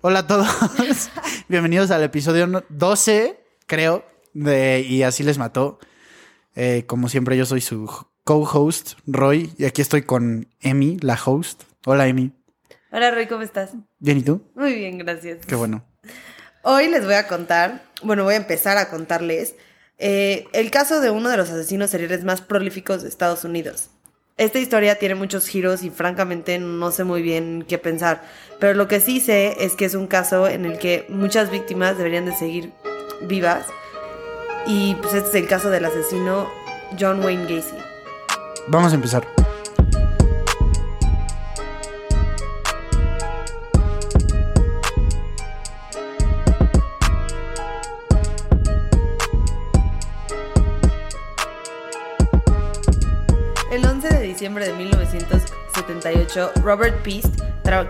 Hola a todos. Bienvenidos al episodio no- 12, creo, de Y así les mató. Eh, como siempre, yo soy su co-host, Roy, y aquí estoy con Emi, la host. Hola, Emi. Hola, Roy, ¿cómo estás? ¿Bien y tú? Muy bien, gracias. Qué bueno. Hoy les voy a contar, bueno, voy a empezar a contarles eh, el caso de uno de los asesinos seriales más prolíficos de Estados Unidos. Esta historia tiene muchos giros y francamente no sé muy bien qué pensar, pero lo que sí sé es que es un caso en el que muchas víctimas deberían de seguir vivas y pues este es el caso del asesino John Wayne Gacy. Vamos a empezar. Diciembre de 1978, Robert Peast,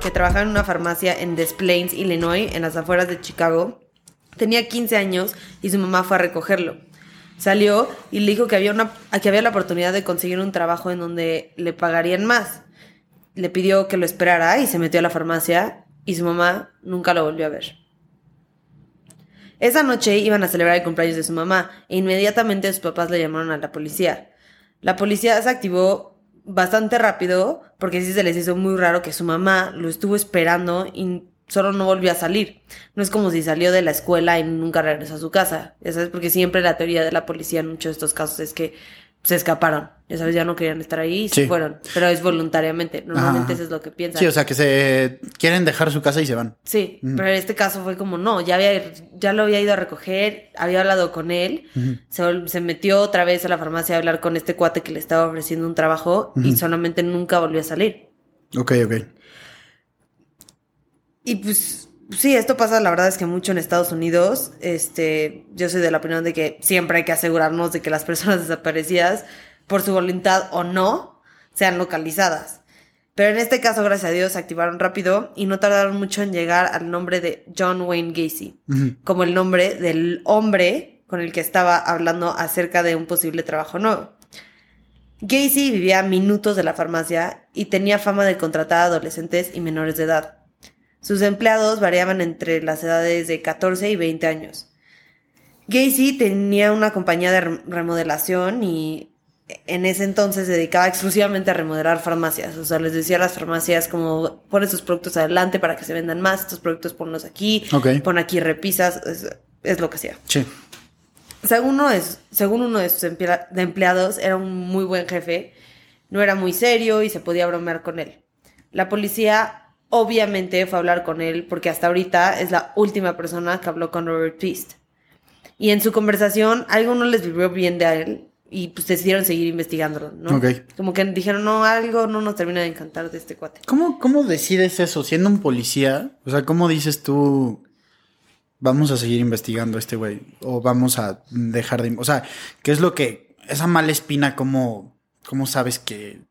que trabajaba en una farmacia en Des Plaines, Illinois, en las afueras de Chicago, tenía 15 años y su mamá fue a recogerlo. Salió y le dijo que había, una, que había la oportunidad de conseguir un trabajo en donde le pagarían más. Le pidió que lo esperara y se metió a la farmacia y su mamá nunca lo volvió a ver. Esa noche iban a celebrar el cumpleaños de su mamá e inmediatamente sus papás le llamaron a la policía. La policía se activó bastante rápido porque sí se les hizo muy raro que su mamá lo estuvo esperando y solo no volvió a salir. No es como si salió de la escuela y nunca regresó a su casa. Ya sabes, porque siempre la teoría de la policía en muchos de estos casos es que se escaparon. Ya sabes, ya no querían estar ahí y se Sí. fueron. Pero es voluntariamente. Normalmente Ajá. eso es lo que piensan. Sí, o sea, que se quieren dejar su casa y se van. Sí, pero en este caso fue como no, ya había, ya lo había ido a recoger, había hablado con él, se, se metió otra vez a la farmacia a hablar con este cuate que le estaba ofreciendo un trabajo y solamente nunca volvió a salir. Ok, ok. Y pues sí, esto pasa la verdad es que mucho en Estados Unidos. Este, yo soy de la opinión de que siempre hay que asegurarnos de que las personas desaparecidas, por su voluntad o no, sean localizadas. Pero en este caso, gracias a Dios, se activaron rápido y no tardaron mucho en llegar al nombre de John Wayne Gacy, como el nombre del hombre con el que estaba hablando acerca de un posible trabajo nuevo. Gacy vivía a minutos de la farmacia y tenía fama de contratar a adolescentes y menores de edad. Sus empleados variaban entre las edades de 14 y 20 años. Gacy tenía una compañía de rem- remodelación y en ese entonces se dedicaba exclusivamente a remodelar farmacias. O sea, les decía a las farmacias como ponen sus productos adelante para que se vendan más, estos productos ponlos aquí, pon aquí repisas, es, es lo que hacía. Sí. Según uno, de, según uno de sus empleados, era un muy buen jefe, no era muy serio y se podía bromear con él. La policía obviamente fue a hablar con él porque hasta ahorita es la última persona que habló con Robert Peast. Y en su conversación algo no les vibró bien de él y pues decidieron seguir investigándolo, ¿no? Ok. Como que dijeron, no, algo no nos termina de encantar de este cuate. ¿Cómo, ¿Cómo decides eso? Siendo un policía, o sea, ¿cómo dices tú, vamos a seguir investigando a este güey? O vamos a dejar de... O sea, ¿qué es lo que... Esa mala espina, ¿cómo, cómo sabes que...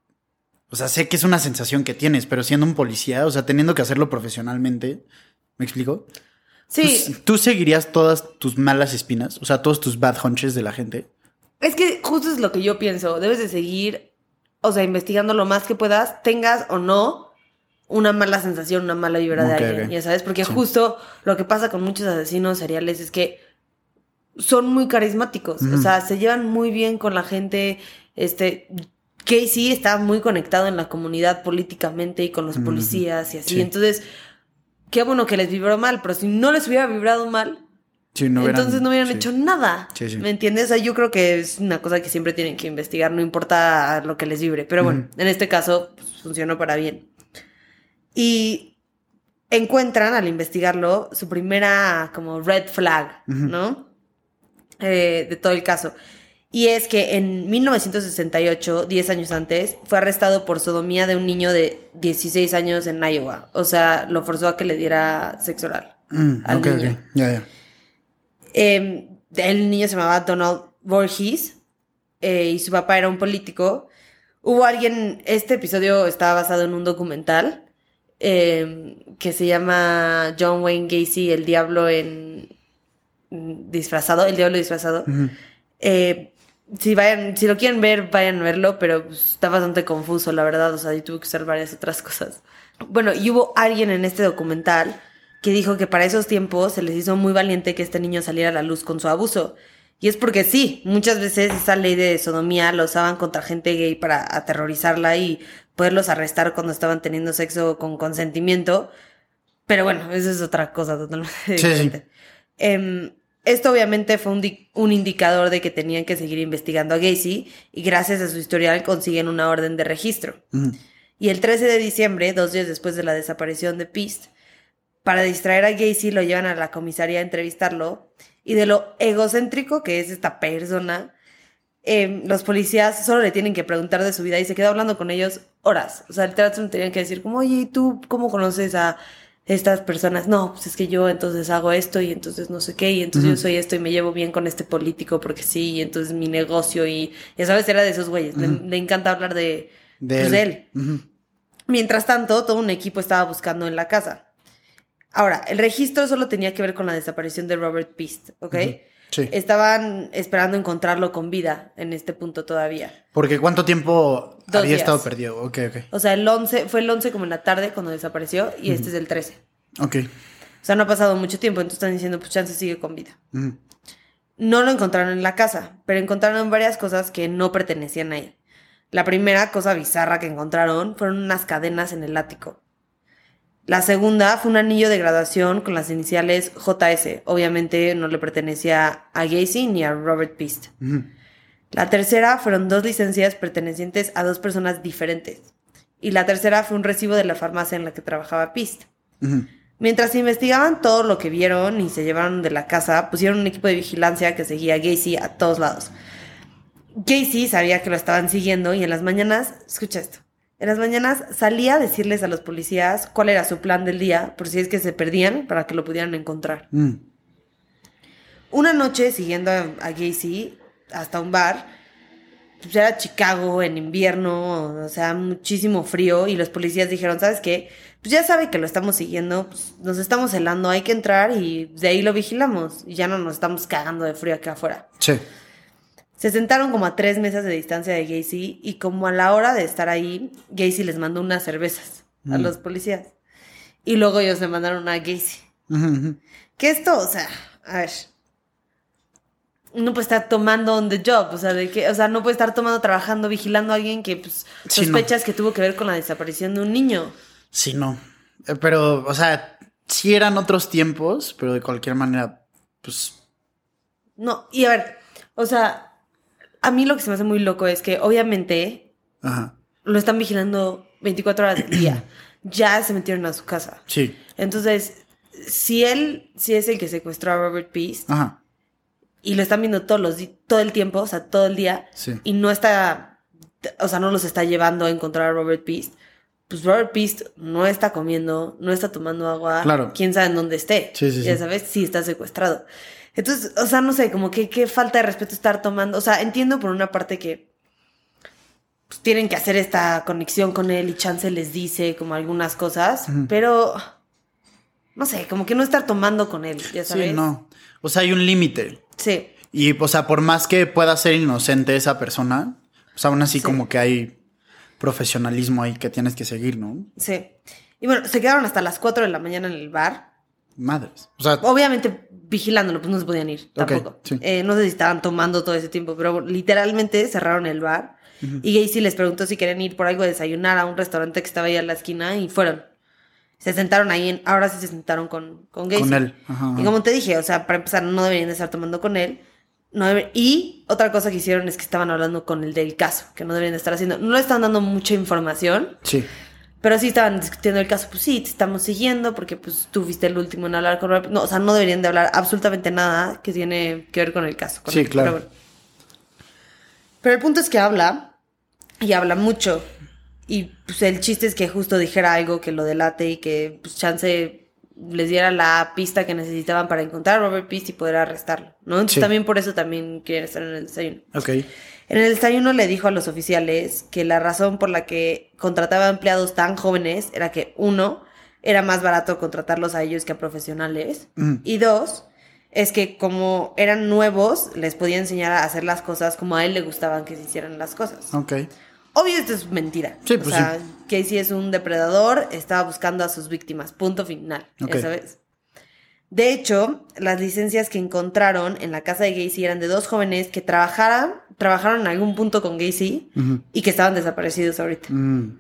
O sea, sé que es una sensación que tienes, pero siendo un policía, o sea, teniendo que hacerlo profesionalmente, ¿me explico? Sí, ¿Tú, tú seguirías todas tus malas espinas? O sea, todos tus bad hunches de la gente. Es que justo es lo que yo pienso. Debes de seguir, o sea, investigando lo más que puedas, tengas o no una mala sensación, una mala vibra de Ok, alguien, ok. ya sabes, porque Sí. justo lo que pasa con muchos asesinos seriales es que son muy carismáticos, o Ujú. sea, se llevan muy bien con la gente, este Casey está muy conectado en la comunidad políticamente y con los policías y así, Sí. entonces qué bueno que les vibró mal, pero si no les hubiera vibrado mal, Sí, no hubieran- entonces no hubieran sí. hecho nada. ¿Me entiendes? O sea, yo creo que es una cosa que siempre tienen que investigar, no importa lo que les vibre. Pero bueno, en este caso pues, funcionó para bien. Y encuentran al investigarlo su primera como red flag. ¿no? Eh, de todo el caso. Y es que en 1968, 10 años antes, fue arrestado por sodomía de un niño de 16 años en Iowa. O sea, lo forzó a que le diera sexo oral. Mm, al niño. ok. Ya, ya. Eh, el niño se llamaba Donald Voorhees eh, y su papá era un político. Hubo alguien, este episodio está basado en un documental eh, que se llama John Wayne Gacy, el diablo en disfrazado, el diablo disfrazado. Eh, si vayan, si lo quieren ver, vayan a verlo, pero está bastante confuso, la verdad. O sea, y tuve que usar varias otras cosas. Bueno, y hubo alguien en este documental que dijo que para esos tiempos se les hizo muy valiente que este niño saliera a la luz con su abuso. Y es porque sí, muchas veces esa ley de sodomía la usaban contra gente gay para aterrorizarla y poderlos arrestar cuando estaban teniendo sexo con consentimiento. Pero bueno, eso es otra cosa totalmente Sí, diferente. Em, esto obviamente fue un, un indicador de que tenían que seguir investigando a Gacy y gracias a su historial consiguen una orden de registro. Y el 13 de diciembre, dos días después de la desaparición de Pist, para distraer a Gacy lo llevan a la comisaría a entrevistarlo y de lo egocéntrico que es esta persona, em, los policías solo le tienen que preguntar de su vida y se queda hablando con ellos horas. O sea, literalmente tenían que decir como, oye, ¿y tú cómo conoces a estas personas? No, pues es que yo entonces hago esto y entonces no sé qué y entonces yo soy esto y me llevo bien con este político porque sí y entonces mi negocio y ya sabes, era de esos güeyes. Le- le, encanta hablar de, De pues, él. de él. Ujú. Mientras tanto, todo un equipo estaba buscando en la casa. Ahora, el registro solo tenía que ver con la desaparición de Robert Pist, ¿ok? Sí. Estaban esperando encontrarlo con vida en este punto todavía. Porque ¿cuánto tiempo Dos había días. estado perdido? Ok, ok. O sea, el 11, fue el 11 como en la tarde cuando desapareció y este es el 13. Ok. O sea, no ha pasado mucho tiempo, entonces están diciendo, pues chance sigue con vida. No lo encontraron en la casa, pero encontraron varias cosas que no pertenecían ahí. La primera cosa bizarra que encontraron fueron unas cadenas en el ático. La segunda fue un anillo de graduación con las iniciales JS. Obviamente no le pertenecía a Gacy ni a Robert Pist. La tercera fueron dos licencias pertenecientes a dos personas diferentes. Y la tercera fue un recibo de la farmacia en la que trabajaba Pist. Mientras investigaban todo lo que vieron y se llevaron de la casa, pusieron un equipo de vigilancia que seguía a Gacy a todos lados. Gacy sabía que lo estaban siguiendo y en las mañanas, escucha esto, en las mañanas salía a decirles a los policías cuál era su plan del día por si es que se perdían para que lo pudieran encontrar. Mm. Una noche siguiendo a, a Gacy hasta un bar, pues era Chicago en invierno, o sea, muchísimo frío y los policías dijeron, ¿sabes qué? Pues ya sabe que lo estamos siguiendo, pues nos estamos helando, hay que entrar y de ahí lo vigilamos y ya no nos estamos cagando de frío acá afuera. Sí. Se sentaron como a tres mesas de distancia de Gacy y como a la hora de estar ahí, Gacy les mandó unas cervezas a Mm. los policías. Y luego ellos le mandaron a Gacy. Que esto, o sea, a ver. No puede estar tomando on the job, o sea, de que, o sea, no puede estar tomando, trabajando, vigilando a alguien que pues Sí, no. sospechas que tuvo que ver con la desaparición de un niño. Sí, no. Eh, Pero, o sea, sí eran otros tiempos, pero de cualquier manera, pues. No, y a ver, o sea, a mí lo que se me hace muy loco es que obviamente Ajá. lo están vigilando 24 horas del día. Ya se metieron a su casa. Sí. Entonces, si él, si es el que secuestró a Robert Peace Ajá. y lo están viendo todos los todo el tiempo, o sea, todo el día, Sí. y no está, o sea, no los está llevando a encontrar a Robert Peast, pues Robert Peast no está comiendo, no está tomando agua, Claro. quién sabe en dónde esté, Sí, sí, ya sabes, sí está secuestrado. Entonces, o sea, no sé, como que qué falta de respeto estar tomando, o sea, entiendo por una parte que pues, tienen que hacer esta conexión con él y Chance les dice como algunas cosas, pero no sé, como que no estar tomando con él, ya sabes. Sí, no. O sea, hay un límite. Sí. Y, o sea, por más que pueda ser inocente esa persona, pues aún así Sí. como que hay profesionalismo ahí que tienes que seguir, ¿no? Sí. Y bueno, se quedaron hasta las 4 de la mañana en el bar. Madres. O sea, Obviamente vigilándolo, pues no se podían ir tampoco. sí. Eh, no sé si estaban tomando todo ese tiempo, pero literalmente cerraron el bar. Y Gacy les preguntó si querían ir por algo a desayunar a un restaurante que estaba ahí a la esquina y fueron. Se sentaron ahí, en, ahora sí se sentaron con, con Gacy. con él. Ajá, Y como te dije, o sea, para empezar, no deberían de estar tomando con él. No y otra cosa que hicieron es que estaban hablando con el del caso, que no deberían de estar haciendo. No le están dando mucha información, Sí. Pero sí estaban discutiendo el caso, pues sí, te estamos siguiendo porque pues tú fuiste el último en hablar con. No, o sea, no deberían de hablar absolutamente nada que tiene que ver con el caso. con Sí, claro. Pero, bueno. Pero el punto es que habla y habla mucho. Y pues el chiste es que justo dijera algo que lo delate y que pues chance les diera la pista que necesitaban para encontrar a Robert Peace y poder arrestarlo, ¿no? Entonces Sí. también por eso también quieren estar en el desayuno. Ok. En el desayuno le dijo a los oficiales que la razón por la que contrataba empleados tan jóvenes era que, uno, era más barato contratarlos a ellos que a profesionales. Mm. Y dos, es que como eran nuevos, les podía enseñar a hacer las cosas como a él le gustaban que se hicieran las cosas. Ok. Obvio, esto es mentira. Sí, o pues sea, Casey es un depredador, estaba buscando a sus víctimas. Punto final. Sabes. De hecho, las licencias que encontraron en la casa de Gacy eran de dos jóvenes que trabajaran, trabajaron en algún punto con Gacy y que estaban desaparecidos ahorita. Mm.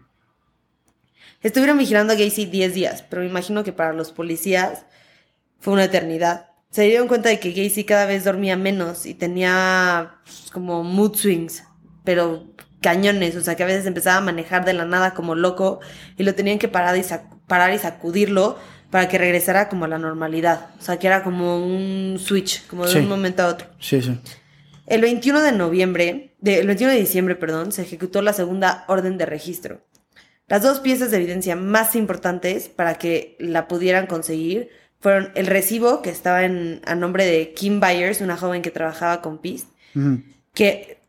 Estuvieron vigilando a Gacy 10 días, pero me imagino que para los policías fue una eternidad. Se dieron cuenta de que Gacy cada vez dormía menos y tenía pues, como mood swings, pero cañones, o sea que a veces empezaba a manejar de la nada como loco y lo tenían que parar y, parar y sacudirlo para que regresara como a la normalidad. O sea que era como un switch, como de Sí. un momento a otro. Sí, sí. El 21 de noviembre, de, el 21 de diciembre, perdón, se ejecutó la segunda orden de registro. Las dos piezas de evidencia más importantes para que la pudieran conseguir fueron el recibo que estaba en, a nombre de Kim Byers, una joven que trabajaba con Peace, Ujú. que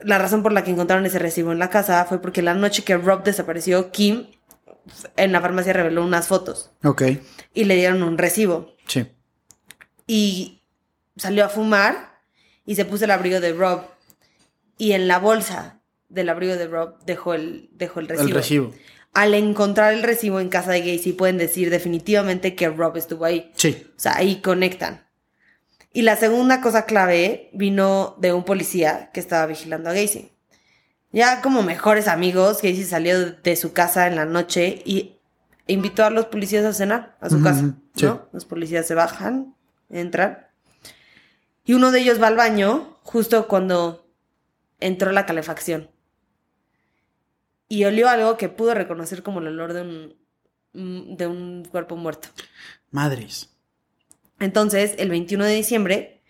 la razón por la que encontraron ese recibo en la casa fue porque la noche que Rob desapareció, Kim en la farmacia reveló unas fotos Ok. y le dieron un recibo Sí. y salió a fumar y se puso el abrigo de Rob y en la bolsa del abrigo de Rob dejó el, dejó el recibo. El recibo. Al encontrar el recibo en casa de Gacy pueden decir definitivamente que Rob estuvo ahí. Sí. O sea, ahí conectan. Y la segunda cosa clave vino de un policía que estaba vigilando a Gacy. Ya como mejores amigos, Gacy salió de su casa en la noche y invitó a los policías a cenar a su casa. sí. ¿no? Los policías se bajan, entran. Y uno de ellos va al baño justo cuando entró la calefacción. Y olió algo que pudo reconocer como el olor de un, de un cuerpo muerto. Madres. Entonces, el 21 de diciembre,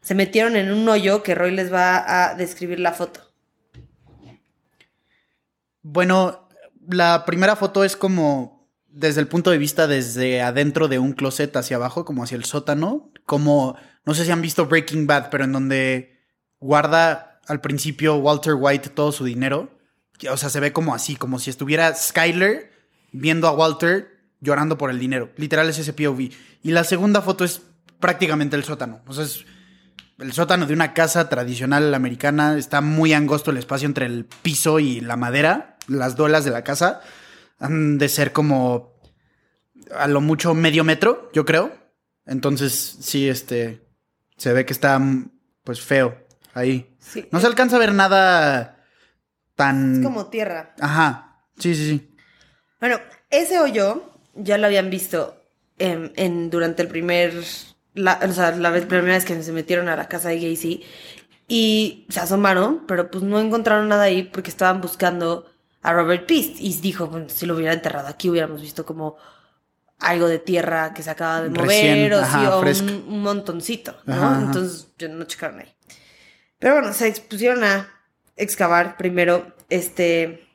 se metieron en un hoyo que Roy les va a describir la foto. Bueno, la primera foto es como desde el punto de vista desde adentro de un closet hacia abajo, como hacia el sótano, como no sé si han visto Breaking Bad, pero en donde guarda al principio Walter White todo su dinero. O sea, se ve como así, como si estuviera Skyler viendo a Walter llorando por el dinero. Literal es ese POV. Y la segunda foto es prácticamente el sótano. O sea, es el sótano de una casa tradicional americana. Está muy angosto el espacio entre el piso y la madera. Las duelas de la casa han de ser como a lo mucho medio metro, yo creo. Entonces, sí, este, se ve que está pues feo ahí. Sí. No se alcanza a ver nada tan... Es como tierra. Ajá, sí, sí, sí. Bueno, ese hoyo ya lo habían visto en, en- durante el primer, la, o sea, la vez- primera vez que se metieron a la casa de Gacy y se asomaron, pero pues no encontraron nada ahí porque estaban buscando a Robert Peast y dijo, bueno, si lo hubiera enterrado aquí hubiéramos visto como algo de tierra que se acaba de mover Recién, o, sí, un, un montoncito, ¿no? Ajá, ajá. Entonces no checaron ahí. Pero bueno, se expusieron a excavar primero este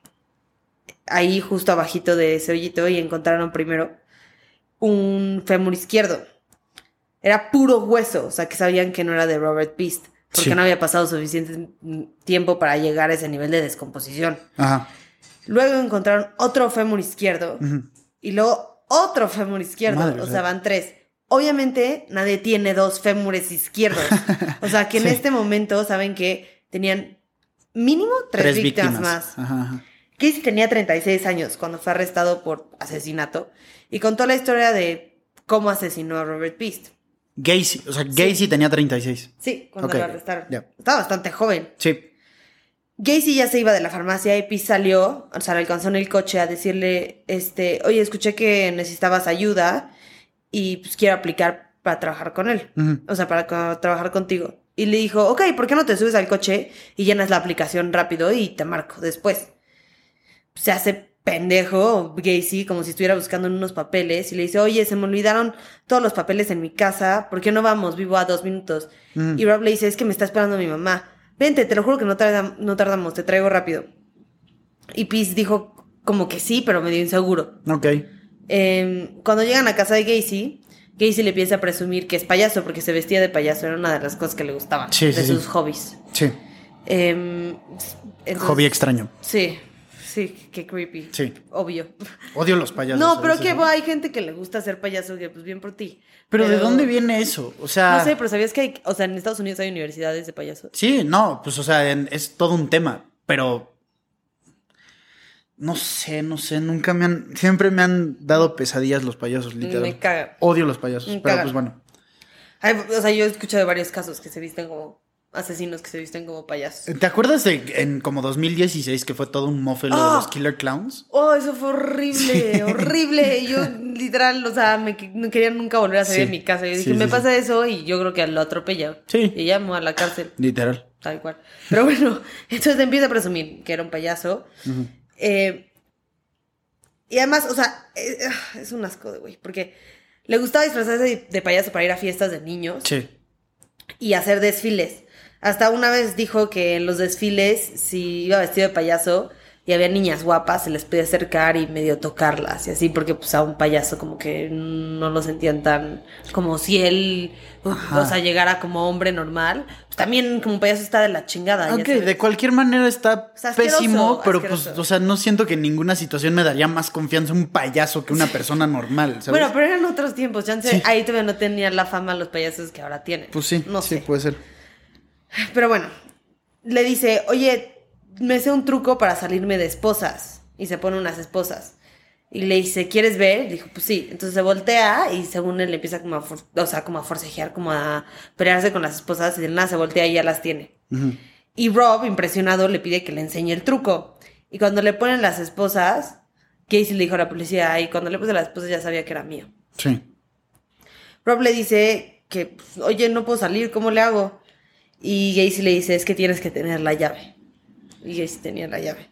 ahí justo abajito de ese hoyito y encontraron primero un fémur izquierdo. Era puro hueso, o sea que sabían que no era de Robert Beast, porque Sí. no había pasado suficiente tiempo para llegar a ese nivel de descomposición. Ajá. Luego encontraron otro fémur izquierdo y luego otro fémur izquierdo, Madre, o sea, sea. van tres. Obviamente nadie tiene dos fémures izquierdos, o sea que en Sí. este momento saben que tenían mínimo tres, víctimas, más. Ajá, ajá. Casey tenía 36 años cuando fue arrestado por asesinato y contó la historia de cómo asesinó a Robert Beast. Gacy, o sea, Gacy tenía 36. Sí, cuando lo arrestaron. Estaba bastante joven. Sí. Gacy ya se iba de la farmacia y Peace salió, o sea, le alcanzó en el coche a decirle, este, oye, escuché que necesitabas ayuda y pues quiero aplicar para trabajar con él. O sea, para co- trabajar contigo. Y le dijo, ok, ¿por qué no te subes al coche y llenas la aplicación rápido y te marco después? Se hace pendejo Gacy como si estuviera buscando en unos papeles y le dice, oye, se me olvidaron todos los papeles en mi casa, ¿por qué no vamos? Vivo a dos minutos. Mm. Y Rob le dice, es que me está esperando mi mamá. Vente, te lo juro que no, tarda- no tardamos, te traigo rápido. Y Peace dijo como que sí, pero medio inseguro. Ok. Eh, cuando llegan a casa de Gacy, Gacy le empieza a presumir que es payaso porque se vestía de payaso, era una de las cosas que le gustaban, Sí, de sí, sí. sus hobbies. Sí. Eh, entonces- Hobby extraño. Sí, sí, qué creepy. Sí. Obvio. Odio los payasos. no, pero que ¿no? hay gente que le gusta ser payaso, que pues bien por ti. Pero, ¿de dónde viene eso? O sea. No sé, pero ¿sabías que hay, o sea, en Estados Unidos hay universidades de payasos? Sí, no, pues o sea, en- es todo un tema, pero No sé, no sé, nunca me han. Siempre me han dado pesadillas los payasos, literal. Me cagan. Odio los payasos, Me pero pues bueno. O sea, yo he escuchado de varios casos que se visten como asesinos, que se visten como payasos. ¿Te acuerdas de en como 2016 que fue todo un mofe lo de Ah. los Killer Clowns? Oh, eso fue horrible, horrible. Yo literal, o sea, me no quería nunca volver a salir Sí. de mi casa. Yo dije, Sí, me pasa eso y yo creo que lo atropella. Sí. Y voy a la cárcel, Literal. tal cual. Pero bueno, entonces empieza a presumir que era un payaso. Eh, y además, o sea, eh, ah, es un asco de güey, porque le gustaba disfrazarse de payaso para ir a fiestas de niños Sí. y hacer desfiles. Hasta una vez dijo que en los desfiles, si iba vestido de payaso y había niñas guapas, se les podía acercar y medio tocarlas y así, porque pues a un payaso como que no lo sentían tan como si él, Ajá. o sea, llegara como hombre normal. Pues también como payaso está de la chingada. ya Ok, de cualquier manera está O sea, asqueroso, pésimo, pero pues, o sea, no siento que en ninguna situación me daría más confianza un payaso que una persona normal, ¿sabes? Bueno, pero eran otros tiempos, chance, Sí. ahí todavía no tenían la fama los payasos que ahora tienen. Pues sí, no sí, sé. puede ser. Pero bueno, le dice, oye, me sé un truco para salirme de esposas. Y se pone unas esposas. Y le dice, ¿quieres ver? Y dijo, pues sí. Entonces se voltea y según él empieza como a, for- o sea, como a forcejear, como a pelearse con las esposas. Y de nada se voltea y ya las tiene. Y Rob, impresionado, le pide que le enseñe el truco. Y cuando le ponen las esposas, Casey le dijo a la policía, y cuando le puse las esposas ya sabía que era mío. Sí. Rob le dice que, pues, oye, no puedo salir, ¿cómo le hago? Y Gacy le dice, es que tienes que tener la llave. Y Gacy tenía la llave.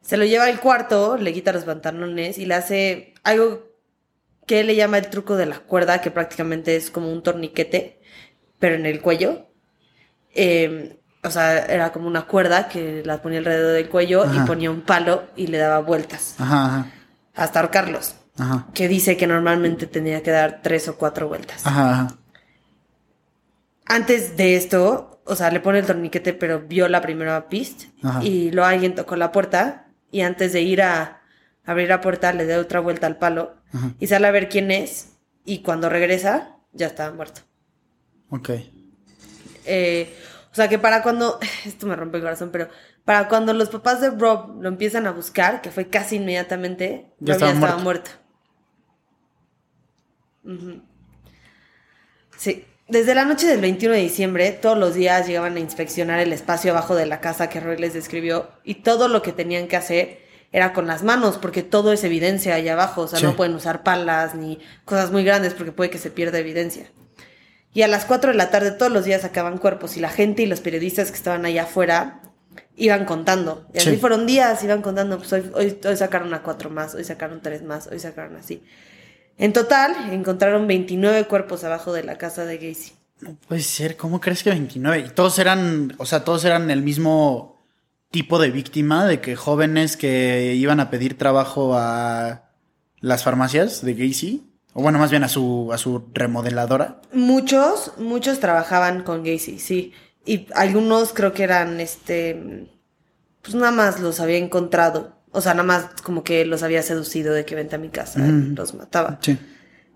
Se lo lleva al cuarto, le quita los pantalones y le hace algo que él le llama el truco de la cuerda, que prácticamente es como un torniquete, pero en el cuello. Eh, o sea, era como una cuerda que la ponía alrededor del cuello Ajá. y ponía un palo y le daba vueltas Ajá, ajá. hasta ahorcarlos. Que dice que normalmente tenía que dar tres o cuatro vueltas. Ajá. Antes de esto, o sea, le pone el torniquete, pero vio la primera pista Ajá. y luego alguien tocó la puerta y antes de ir a abrir la puerta le da otra vuelta al palo Ajá. y sale a ver quién es y cuando regresa ya estaba muerto. Ok. Eh, o sea que para cuando, esto me rompe el corazón, pero para cuando los papás de Rob lo empiezan a buscar, que fue casi inmediatamente, Ya Rob ya estaba estaba muerto. Sí. Desde la noche del 21 de diciembre, todos los días llegaban a inspeccionar el espacio abajo de la casa que Roy les describió y todo lo que tenían que hacer era con las manos, porque todo es evidencia ahí abajo, o sea, Sí. no pueden usar palas ni cosas muy grandes porque puede que se pierda evidencia. Y a las 4 de la tarde todos los días sacaban cuerpos y la gente y los periodistas que estaban allá afuera iban contando. Y así Sí. fueron días, iban contando, pues hoy, hoy, hoy sacaron a cuatro más, hoy sacaron tres más, hoy sacaron así. En total, encontraron 29 cuerpos abajo de la casa de Gacy. No puede ser, ¿cómo crees que 29? Y todos eran, o sea, todos eran el mismo tipo de víctima, de que jóvenes que iban a pedir trabajo a las farmacias de Gacy, o bueno, más bien a su, a su remodeladora. Muchos, muchos trabajaban con Gacy, sí. Y algunos creo que eran, este, pues nada más los había encontrado. O sea, nada más como que los había seducido de que vente a mi casa y Ujú. los mataba. Sí.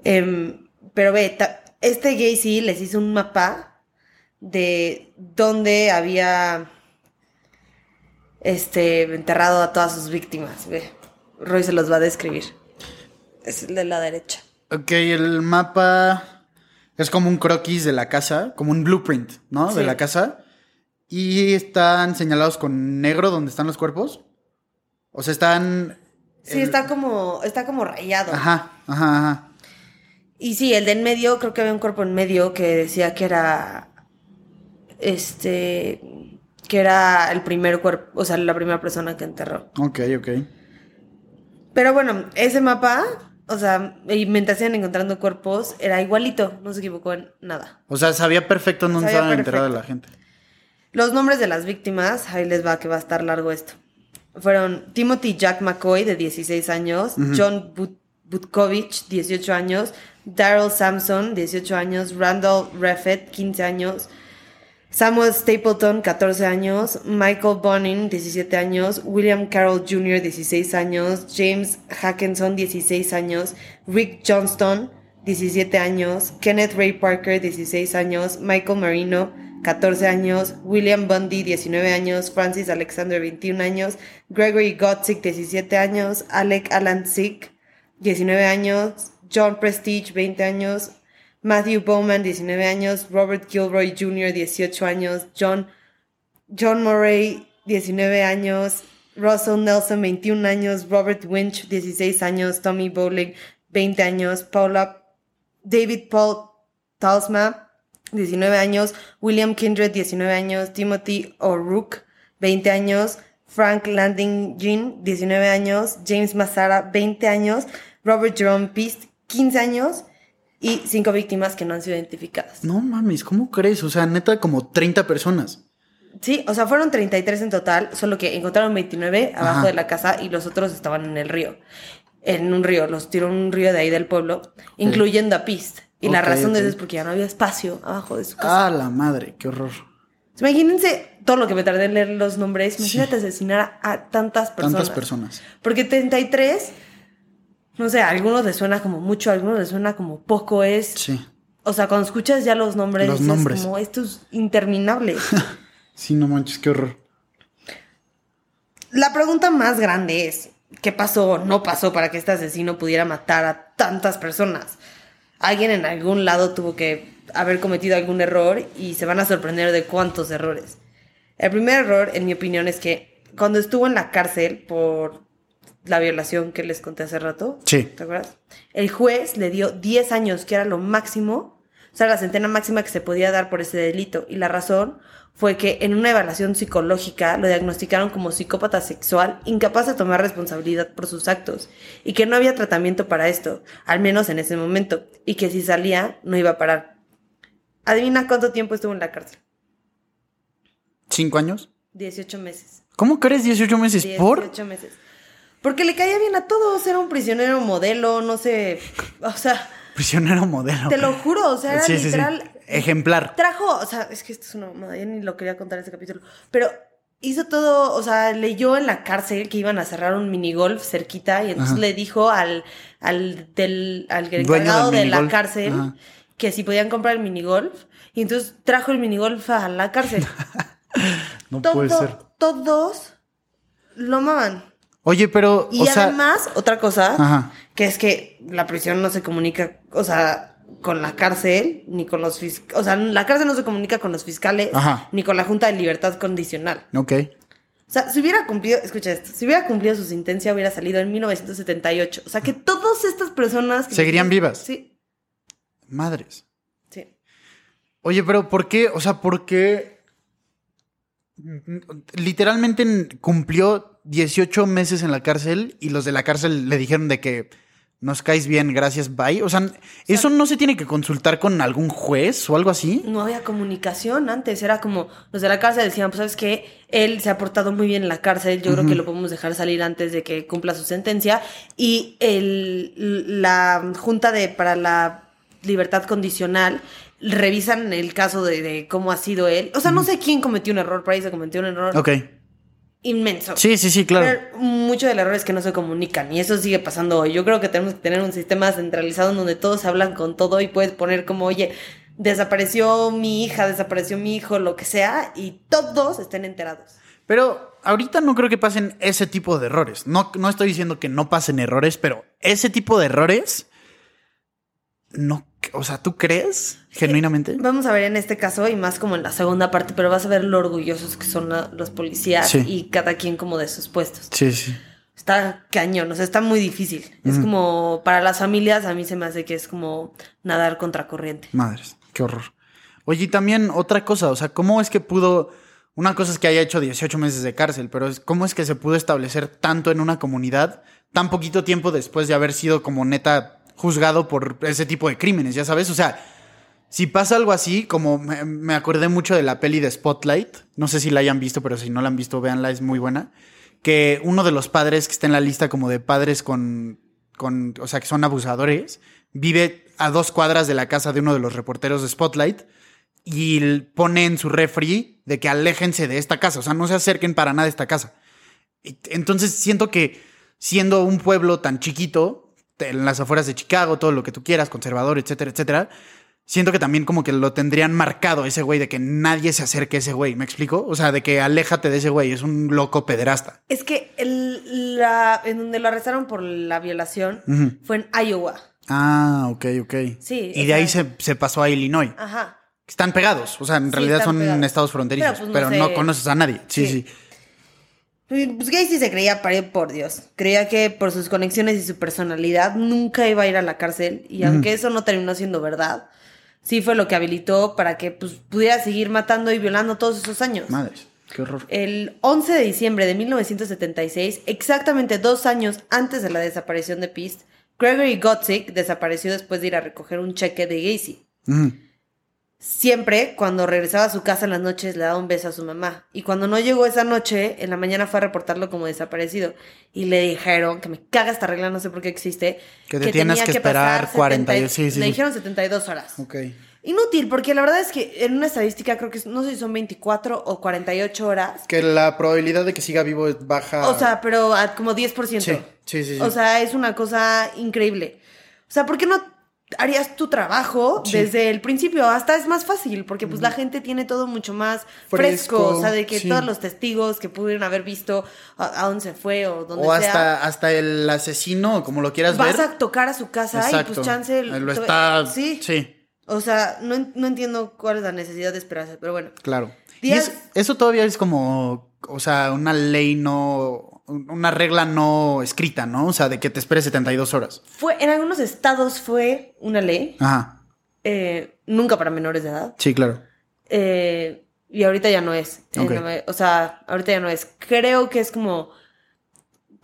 Em, pero ve, este Gacy les hizo un mapa de dónde había este enterrado a todas sus víctimas. Ve, Roy se los va a describir. Es el de la derecha. Ok, el mapa es como un croquis de la casa, como un blueprint, ¿no? De la casa. Y están señalados con negro donde están los cuerpos. O sea, están... Sí, el- está como, está como rayado. Ajá, ajá, ajá. Y sí, el de en medio, creo que había un cuerpo en medio que decía que era. Este. Que era el primer cuerpo, o sea, la primera persona que enterró. Ok, ok. Pero bueno, ese mapa, o sea, y mientras iban encontrando cuerpos, era igualito, no se equivocó en nada. O sea, sabía perfecto dónde Sabía estaba enterrada la gente. Los nombres de las víctimas, ahí les va que va a estar largo esto. Fueron Timothy Jack McCoy, de 16 años, John But- Butkovich, 18 años, Daryl Sampson, 18 años, Randall Reffett, 15 años, Samuel Stapleton, 14 años, Michael Bonin, 17 años, William Carroll Jr., 16 años, James Hackenson, 16 años, Rick Johnston, 17 años, Kenneth Ray Parker, 16 años, Michael Marino, 14 años, William Bundy, 19 años, Francis Alexander, 21 años, Gregory Gottsick, 17 años, Alec Alan Sick, 19 años, John Prestige, 20 años, Matthew Bowman, 19 años, Robert Gilroy Jr., 18 años, John, John Murray, 19 años, Russell Nelson, 21 años, Robert Winch, 16 años, Tommy Bowling, 20 años, Paula, David Paul Talsma, 19 años, William Kindred, 19 años, Timothy O'Rourke, 20 años, Frank Landing Jean, 19 años, James Massara, 20 años, Robert Jerome Pist, 15 años, y cinco víctimas que no han sido identificadas. No mames, ¿cómo crees? O sea, neta, como 30 personas. Sí, o sea, fueron 33 en total, solo que encontraron 29 abajo Ajá. de la casa y los otros estaban en el río. En un río, los tiró en un río de ahí del pueblo, incluyendo a Pist. Y la razón de eso es porque ya no había espacio abajo de su casa. Ah, la madre, qué horror. Imagínense todo lo que me tardé en leer los nombres. Imagínate asesinar a tantas personas. Tantas personas. Porque 33, no sé, a algunos les suena como mucho, a algunos les suena como poco. Es. Sí. O sea, cuando escuchas ya los nombres, Los nombres. como esto es interminable. Sí, no manches, qué horror. La pregunta más grande es, ¿qué pasó o no pasó para que este asesino pudiera matar a tantas personas? Alguien en algún lado tuvo que haber cometido algún error y se van a sorprender de cuántos errores. El primer error, en mi opinión, es que cuando estuvo en la cárcel por la violación que les conté hace rato, Sí. ¿te acuerdas? El juez le dio 10 años, que era lo máximo, o sea, la centena máxima que se podía dar por ese delito. Y la razón fue que en una evaluación psicológica lo diagnosticaron como psicópata sexual, incapaz de tomar responsabilidad por sus actos, y que no había tratamiento para esto, al menos en ese momento, y que si salía no iba a parar. Adivina cuánto tiempo estuvo en la cárcel. ¿Cinco años? 18 meses. ¿Cómo crees 18 meses? 18 ¿Por? meses. Porque le caía bien a todos, era un prisionero modelo, no sé, o sea, Prisionero modelo. te lo juro, o sea, era Sí, sí, sí. literal, Ejemplar. trajo, o sea, es que esto es una mamada, ya ni lo quería contar en este capítulo, pero hizo todo, o sea, leyó en la cárcel que iban a cerrar un minigolf cerquita y entonces Ajá. le dijo al, al, del, al encargado de la cárcel Ajá. que si podían comprar el minigolf y entonces trajo el minigolf a la cárcel. No Todo- puede ser. Todos lo amaban. Oye, pero, Y o sea, además, otra cosa, Ajá. que es que la prisión no se comunica, o sea, con la cárcel, ni con los fiscales, o sea, la cárcel no se comunica con los fiscales, Ajá. ni con la Junta de Libertad Condicional. ok. O sea, si hubiera cumplido, escucha esto, si hubiera cumplido su sentencia hubiera salido en 1978. O sea, que todas estas personas... que- ¿Seguirían vivas? Sí, Madres. sí. Oye, pero ¿por qué? O sea, ¿por qué? Literalmente cumplió 18 meses en la cárcel y los de la cárcel le dijeron de que nos caes bien, gracias, bye. O sea, ¿eso no se tiene que consultar con algún juez o algo así? No había comunicación antes, era como los de la cárcel decían, pues sabes que él se ha portado muy bien en la cárcel, yo creo que lo podemos dejar salir antes de que cumpla su sentencia y el, la Junta de para la Libertad Condicional revisan el caso de, de cómo ha sido él. O sea, no sé quién cometió un error, por ahí se cometió un error Ok. Inmenso. Sí, sí, sí, claro. Pero mucho del error es que no se comunican y eso sigue pasando hoy. Yo creo que tenemos que tener un sistema centralizado en donde todos hablan con todo y puedes poner como, oye, desapareció mi hija, desapareció mi hijo, lo que sea, y todos estén enterados. Pero ahorita no creo que pasen ese tipo de errores. No, no estoy diciendo que no pasen errores, pero ese tipo de errores. No. O sea, ¿tú crees genuinamente? Vamos a ver en este caso y más como en la segunda parte, pero vas a ver lo orgullosos que son la- los policías Sí. y cada quien como de sus puestos. Sí, sí. Está cañón, o sea, está muy difícil. Es como, para las familias, a mí se me hace que es como nadar contra corriente. Madres, qué horror. Oye, y también otra cosa, o sea, ¿cómo es que pudo... Una cosa es que haya hecho 18 meses de cárcel, pero ¿cómo es que se pudo establecer tanto en una comunidad tan poquito tiempo después de haber sido como neta juzgado por ese tipo de crímenes, ya sabes? O sea, si pasa algo así, como me, acordé mucho de la peli de Spotlight, no sé si la hayan visto, pero si no la han visto, véanla, es muy buena, que uno de los padres que está en la lista como de padres con, con o sea, que son abusadores, vive a dos cuadras de la casa de uno de los reporteros de Spotlight y pone en su refri de que aléjense de esta casa, o sea, no se acerquen para nada a esta casa. Entonces siento que siendo un pueblo tan chiquito, en las afueras de Chicago, todo lo que tú quieras, conservador, etcétera, etcétera, siento que también como que lo tendrían marcado ese güey de que nadie se acerque a ese güey, ¿me explico? O sea, de que aléjate de ese güey, es un loco pederasta. Es que el, la, en donde lo arrestaron por la violación fue en Iowa. Ah, ok, ok. Sí, Y de ahí se, se pasó a Illinois. Ajá. Están pegados, o sea, en Sí, realidad son pegados. estados fronterizos, Pero, pues, no sé. conoces a nadie. Sí, Sí. sí. Pues Gacy se creía parido por Dios. Creía que por sus conexiones y su personalidad nunca iba a ir a la cárcel. Y aunque eso no terminó siendo verdad, sí fue lo que habilitó para que pues, pudiera seguir matando y violando todos esos años. Madres, qué horror. El 11 de diciembre de 1976, exactamente dos años antes de la desaparición de Pist, Gregory Gottsick desapareció después de ir a recoger un cheque de Gacy. Ujú. Siempre, cuando regresaba a su casa en las noches, le daba un beso a su mamá. Y cuando no llegó esa noche, en la mañana fue a reportarlo como desaparecido. Y le dijeron, que me caga esta regla, no sé por qué existe. Que te tienes que esperar pasar 40 70 sí, sí, Le sí. dijeron 72 horas. Ok. Inútil, porque la verdad es que en una estadística creo que no sé si son 24 o 48 horas. Que la probabilidad de que siga vivo es baja. O sea, pero a como 10%. Sí, sí, sí, sí. O sea, es una cosa increíble. O sea, ¿por qué no harías tu trabajo Sí. desde el principio? Hasta es más fácil, porque pues la gente tiene todo mucho más fresco. Fresco, o sea, de que sí. todos los testigos que pudieron haber visto a, a dónde se fue o dónde o sea. hasta, hasta el asesino, como lo quieras Vas ver. a tocar a su casa y pues chance... Lo está. Sí. Sí, O sea, no, no entiendo cuál es la necesidad de esperarse, pero bueno. claro. Y Días- es- eso todavía es como. O sea, una ley no. Una regla no escrita, ¿no? O sea, de que te esperes 72 horas. Fue, en algunos estados fue una ley, Ajá. eh, nunca para menores de edad. Sí, claro. Eh, y ahorita ya no es. Eh, Ok. no me- o sea, ahorita ya no es. Creo que es como,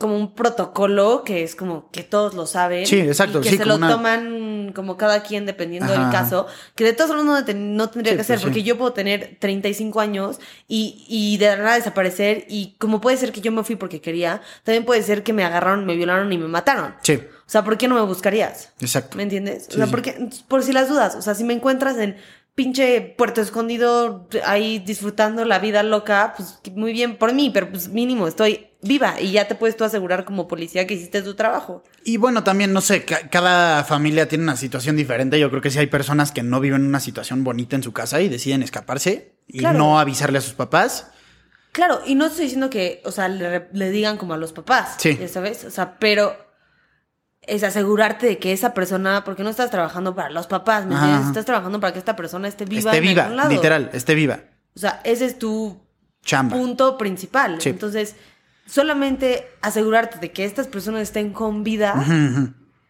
como un protocolo que es como que todos lo saben. Sí, exacto, Y que sí, se lo una- toman como cada quien dependiendo Ajá. del caso. Que de todos modos no, ten- no tendría Sí, que ser, pues sí. porque yo puedo tener 35 años y, y de la nada desaparecer. Y como puede ser que yo me fui porque quería, también puede ser que me agarraron, me violaron y me mataron. Sí, O sea, ¿por qué no me buscarías? exacto. ¿Me entiendes? O sea, porque, por si las dudas, o sea, si me encuentras en pinche Puerto Escondido ahí disfrutando la vida loca, pues muy bien por mí, pero pues mínimo estoy viva y ya te puedes tú asegurar como policía que hiciste tu trabajo. Y bueno, también, no sé, ca- cada familia tiene una situación diferente. Yo creo que sí hay personas que no viven una situación bonita en su casa y deciden escaparse y Claro. no avisarle a sus papás. Claro, y no estoy diciendo que, o sea, le, le digan como a los papás, Sí. ya sabes, o sea, pero es asegurarte de que esa persona, porque no estás trabajando para los papás. Estás trabajando para que esta persona esté viva esté en viva, algún lado. literal, esté viva. O sea, ese es tu Chamba. punto principal. Sí. Entonces, solamente asegurarte de que estas personas estén con vida,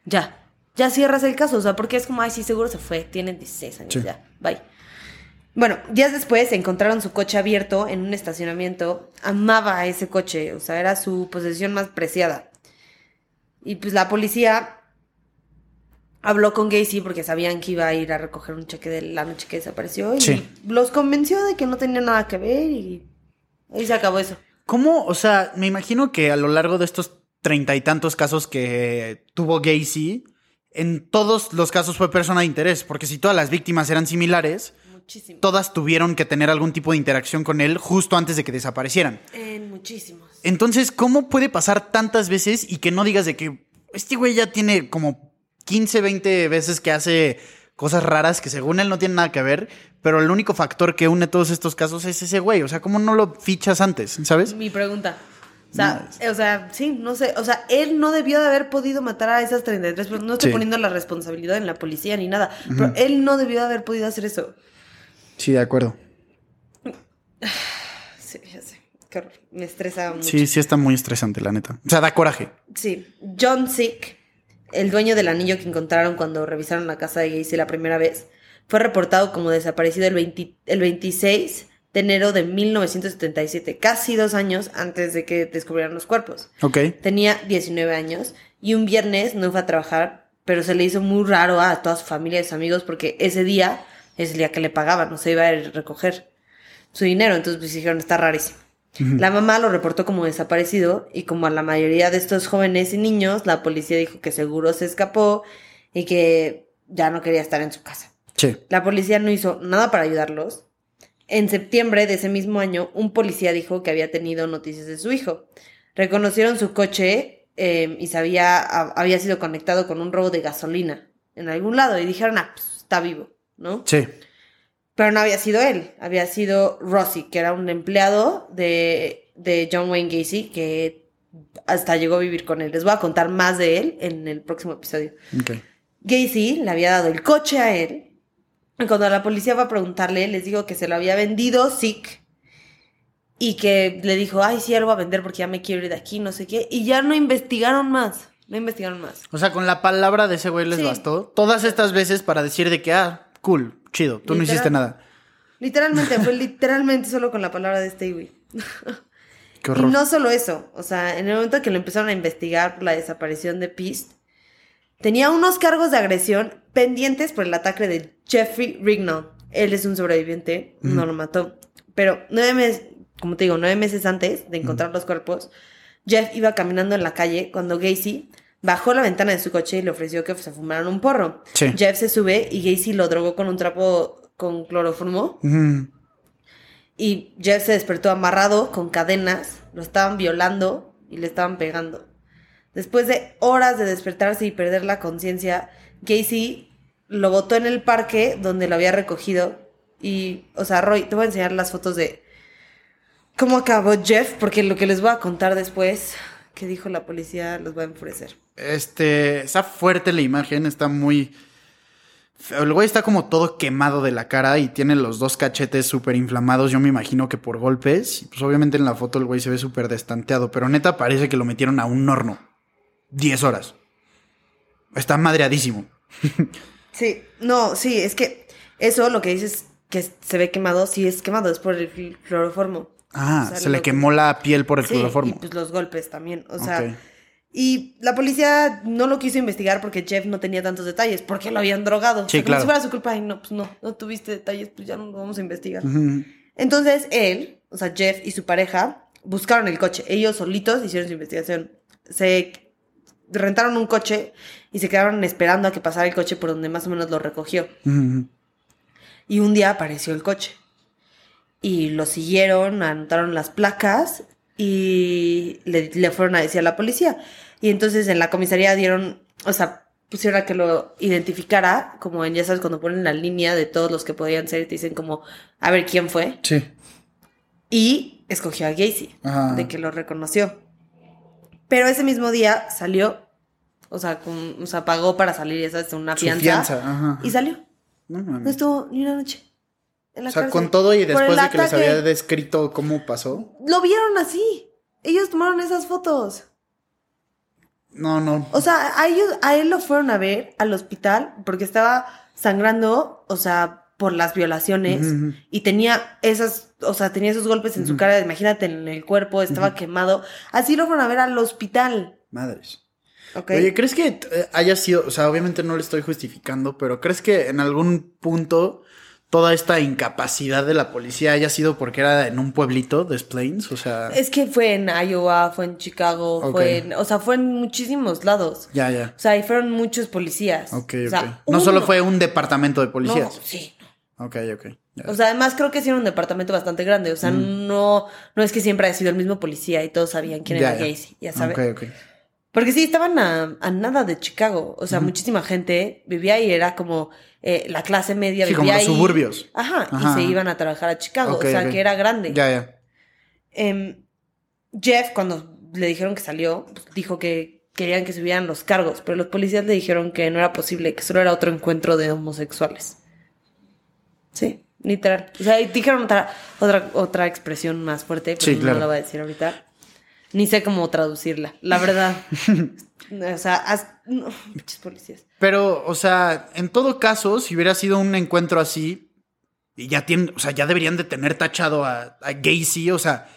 ya. Ya cierras el caso, o sea, porque es como, ay, sí, seguro se fue, tienen 16 años, Sí. ya, bye. Bueno, días después encontraron su coche abierto en un estacionamiento. Amaba ese coche, o sea, era su posesión más preciada. Y pues la policía habló con Gacy porque sabían que iba a ir a recoger un cheque de la noche que desapareció y Sí. los convenció de que no tenía nada que ver y ahí se acabó eso. ¿Cómo? O sea, me imagino que a lo largo de estos treinta y tantos casos que tuvo Gacy, en todos los casos fue persona de interés, porque si todas las víctimas eran similares, Todas tuvieron que tener algún tipo de interacción con él justo antes de que desaparecieran. En muchísimos. Entonces, ¿cómo puede pasar tantas veces y que no digas de que este güey ya tiene como 15, 20 veces que hace cosas raras que según él no tienen nada que ver, pero el único factor que une todos estos casos es ese güey? O sea, ¿cómo no lo fichas antes? ¿Sabes? Mi pregunta. O sea, eh, o sea, sí, no sé. O sea, él no debió de haber podido matar a esas 33 personas. No estoy Sí. poniendo la responsabilidad en la policía ni nada. Pero él no debió de haber podido hacer eso. Sí, de acuerdo. Sí, ya sé. Qué horror. Me estresa mucho. Sí, sí está muy estresante, la neta. O sea, da coraje. Sí. John Sick, el dueño del anillo que encontraron cuando revisaron la casa de Gacy la primera vez, fue reportado como desaparecido el, 20 el 26 de enero de 1977, casi dos años antes de que descubrieran los cuerpos. Ok. Tenía 19 años y un viernes no fue a trabajar, pero se le hizo muy raro a toda su familia y sus amigos porque ese día es el día que le pagaban, no se iba a recoger su dinero, entonces pues dijeron, está rarísimo. La mamá lo reportó como desaparecido y como a la mayoría de estos jóvenes y niños, la policía dijo que seguro se escapó y que ya no quería estar en su casa. Sí. La policía no hizo nada para ayudarlos. En septiembre de ese mismo año, un policía dijo que había tenido noticias de su hijo. Reconocieron su coche eh, y sabía, a- había sido conectado con un robo de gasolina en algún lado y dijeron, ah, pues está vivo. ¿No? Sí. Pero no había sido él, había sido Rossi, que era un empleado de, de John Wayne Gacy, que hasta llegó a vivir con él. Les voy a contar más de él en el próximo episodio. Ok. Gacy le había dado el coche a él. Y cuando la policía va a preguntarle, les digo que se lo había vendido Sick. Y que le dijo, ay, sí, ya lo voy a vender porque ya me quiero ir de aquí, no sé qué. Y ya no investigaron más. No investigaron más. O sea, con la palabra de ese güey les Sí. bastó todas estas veces para decir de que, ah, cool, chido, tú no hiciste nada. Literalmente, fue literalmente solo con la palabra de este güey. Qué Y horror. no solo eso, o sea, en el momento que lo empezaron a investigar por la desaparición de Pist, tenía unos cargos de agresión pendientes por el ataque de Jeffrey Rignall. Él es un sobreviviente, no lo mató. Pero nueve meses, como te digo, nueve meses antes de encontrar los cuerpos, Jeff iba caminando en la calle cuando Gacy bajó la ventana de su coche y le ofreció que se fumaran un porro. Sí. Jeff se sube y Gacy lo drogó con un trapo con cloroformo. Mm, Y Jeff se despertó amarrado con cadenas, lo estaban violando y le estaban pegando. Después de horas de despertarse y perder la conciencia, Gacy lo botó en el parque donde lo había recogido. Y, o sea, Roy, te voy a enseñar las fotos de cómo acabó Jeff, porque lo que les voy a contar después, que dijo la policía, los va a enfurecer. Este, está fuerte la imagen, está muy... El güey está como todo quemado de la cara y tiene los dos cachetes súper inflamados, yo me imagino que por golpes. Pues obviamente en la foto el güey se ve súper destanteado, pero neta parece que lo metieron a un horno. 10 horas. Está madreadísimo. Sí, no, sí, es que eso lo que dices que se ve quemado, sí es quemado, es por el cl- cloroformo. Ah, O sea, se le quemó la piel por el Sí, cloroformo. y pues los golpes también, o sea... Y la policía no lo quiso investigar porque Jeff no tenía tantos detalles, porque lo habían drogado. Sí, O sea, como claro. si fuera su culpa, y no, pues no, no tuviste detalles, pues ya no lo vamos a investigar. Entonces él, o sea, Jeff y su pareja, buscaron el coche. Ellos solitos hicieron su investigación. Se rentaron un coche y se quedaron esperando a que pasara el coche por donde más o menos lo recogió. Y un día apareció el coche. Y lo siguieron, anotaron las placas y le, le fueron a decir a la policía. Y entonces en la comisaría dieron, o sea, pusieron a que lo identificara, como en, ya sabes, cuando ponen la línea de todos los que podían ser, te dicen como, a ver quién fue. Sí. Y escogió a Gacy, Ajá. de que lo reconoció. Pero ese mismo día salió, o sea, con- o sea pagó para salir, ya sabes, una Su fianza. fianza, ajá. Y salió. No No mames. estuvo ni una noche. En la O sea, cárcel con todo y después de que les había descrito cómo pasó. Lo vieron así. Ellos tomaron esas fotos. No, no. O sea, a ellos, a él lo fueron a ver al hospital porque estaba sangrando, o sea, por las violaciones y tenía esas, o sea, tenía esos golpes en su cara, imagínate en el cuerpo, estaba quemado. Así lo fueron a ver al hospital. Madres. ¿Ok? Oye, ¿crees que eh, haya sido, o sea, obviamente no le estoy justificando, pero ¿crees que en algún punto toda esta incapacidad de la policía haya sido porque era en un pueblito de Plains? O sea, es que fue en Iowa, fue en Chicago, fue en, o sea, fue en muchísimos lados. ya, ya. O sea, ahí fueron muchos policías. Ok, O no solo fue un departamento de No, policías. sí. Ok, ok. O sea, además creo que sí era un departamento bastante grande. O sea, no, no es que siempre haya sido el mismo policía y todos sabían quién era ya. Gacy, ya sabes. Ok, ok. Porque sí, estaban a, a nada de Chicago. O sea, muchísima gente vivía ahí, era como eh, la clase media Sí, vivía como los ahí. suburbios. Ajá, Ajá. y se iban a trabajar a Chicago. O sea, que era grande. Ya, ya. Em, Jeff, cuando le dijeron que salió, dijo que querían que subieran los cargos, pero los policías le dijeron que no era posible, que solo era otro encuentro de homosexuales. Sí, literal. O sea, dijeron otra, otra, otra expresión más fuerte, pero Sí, no la voy a decir ahorita. Ni sé cómo traducirla, la verdad. o sea, no, pinches policías. Pero, o sea, en todo caso, si hubiera sido un encuentro así, y ya tienen, o sea, ya deberían de tener tachado a, a Gacy, o sea,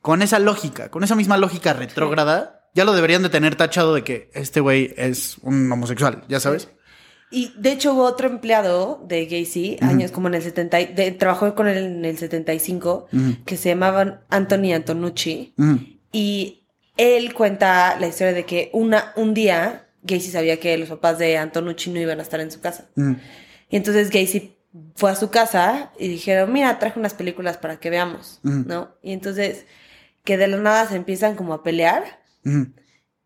con esa lógica, con esa misma lógica retrógrada, ya lo deberían de tener tachado de que este güey es un homosexual, ¿ya sabes? Y de hecho hubo otro empleado de Gacy, años como en el 70, y- de- trabajó con él en el 75, que se llamaban Anthony Antonucci. Y él cuenta la historia de que una, un día Gacy sabía que los papás de Antonucci no iban a estar en su casa. Ujú. Y entonces Gacy fue a su casa y dijeron, mira, traje unas películas para que veamos, Ujú. ¿no? Y entonces que de la nada se empiezan como a pelear. Ujú.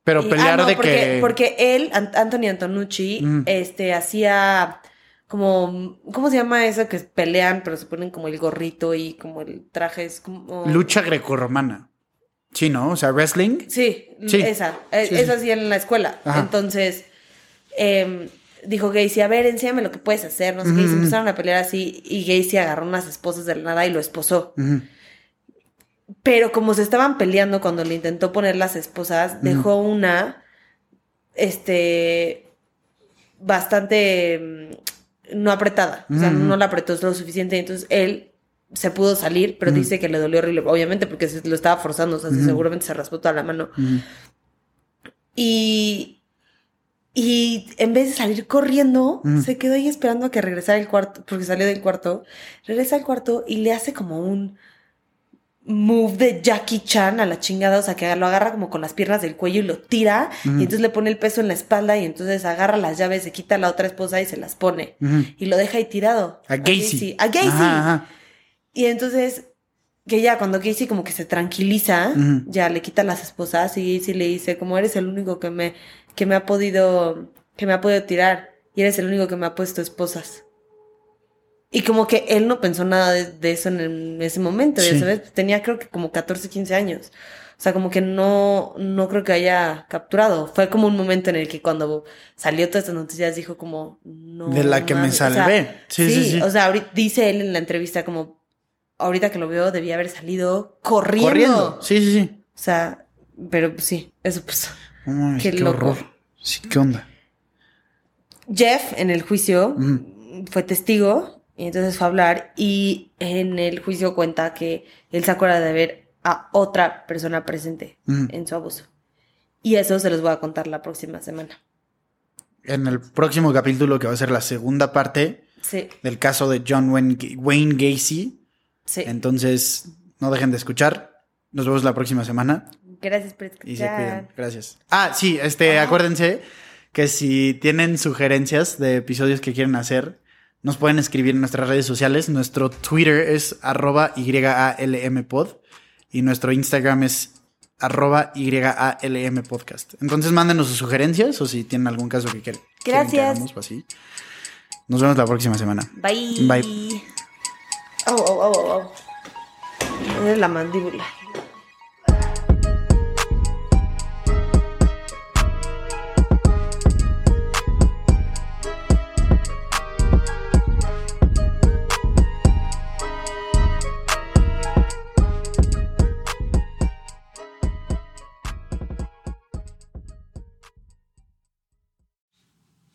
Pero Y- pelear ah, no, de porque, que... Porque él, An- Anthony Antonucci, este, hacía como, ¿cómo se llama eso que pelean, pero se ponen como el gorrito y como el traje es como... Lucha grecorromana. Sí, ¿no? O sea, wrestling. Sí, Sí. esa, eh, Sí, esa sí. en la escuela. Ajá. Entonces, em, dijo Gacy, a ver, enséñame lo que puedes hacer, no sé qué, y se empezaron a pelear así, y Gacy agarró unas esposas de la nada y lo esposó. Pero como se estaban peleando cuando le intentó poner las esposas, dejó una, este, bastante mm, no apretada. O sea, no la apretó lo suficiente. Entonces él se pudo salir, pero dice que le dolió horrible. Obviamente porque se lo estaba forzando, o sea, seguramente se raspó toda la mano. Y, y en vez de salir corriendo, se quedó ahí esperando a que regresara el cuarto, porque salió del cuarto. Regresa al cuarto y le hace como un move de Jackie Chan a la chingada, o sea, que lo agarra como con las piernas del cuello y lo tira, y entonces le pone el peso en la espalda y entonces agarra las llaves, se quita a la otra esposa y se las pone. Y lo deja ahí tirado. A Gacy. A Gacy. Ajá, ajá. Y entonces, que ya cuando Casey como que se tranquiliza, ya le quita las esposas y Casey le dice, como eres el único que me, que me ha podido, que me ha podido tirar, y eres el único que me ha puesto esposas. Y como que él no pensó nada de, de eso en, el- en ese momento, ya Sí. sabes, tenía creo que como 14, 15 años. O sea, como que no, no creo que haya capturado. Fue como un momento en el que cuando salió todas estas noticias dijo como, no. De la que me mames. O sea, salvé. Sí, sí, sí. O sea, ahorita, dice él en la entrevista como, ahorita que lo veo, debía haber salido corriendo. Corriendo. Sí, sí, sí. O sea, pero pues, sí, eso mames, Qué qué, loco. horror. Sí, ¿qué onda? Jeff en el juicio fue testigo y entonces fue a hablar y en el juicio cuenta que él se acuerda de ver a otra persona presente en su abuso. Y eso se los voy a contar la próxima semana. En el próximo capítulo, que va a ser la segunda parte Sí, del caso de John Wayne, Wayne Gacy. Sí. Entonces, no dejen de escuchar. Nos vemos la próxima semana. Gracias por escuchar. Y se cuidan. Gracias. Ah, sí, este, acuérdense que si tienen sugerencias de episodios que quieren hacer, nos pueden escribir en nuestras redes sociales. Nuestro Twitter es arroba YALMpod y nuestro Instagram es arroba YALM podcast. Entonces mándenos sus sugerencias o si tienen algún caso que quieren, que Gracias. hagamos o así. Nos vemos la próxima semana. Bye. Bye. Oh, oh, oh, oh, oh. Es la mandíbula.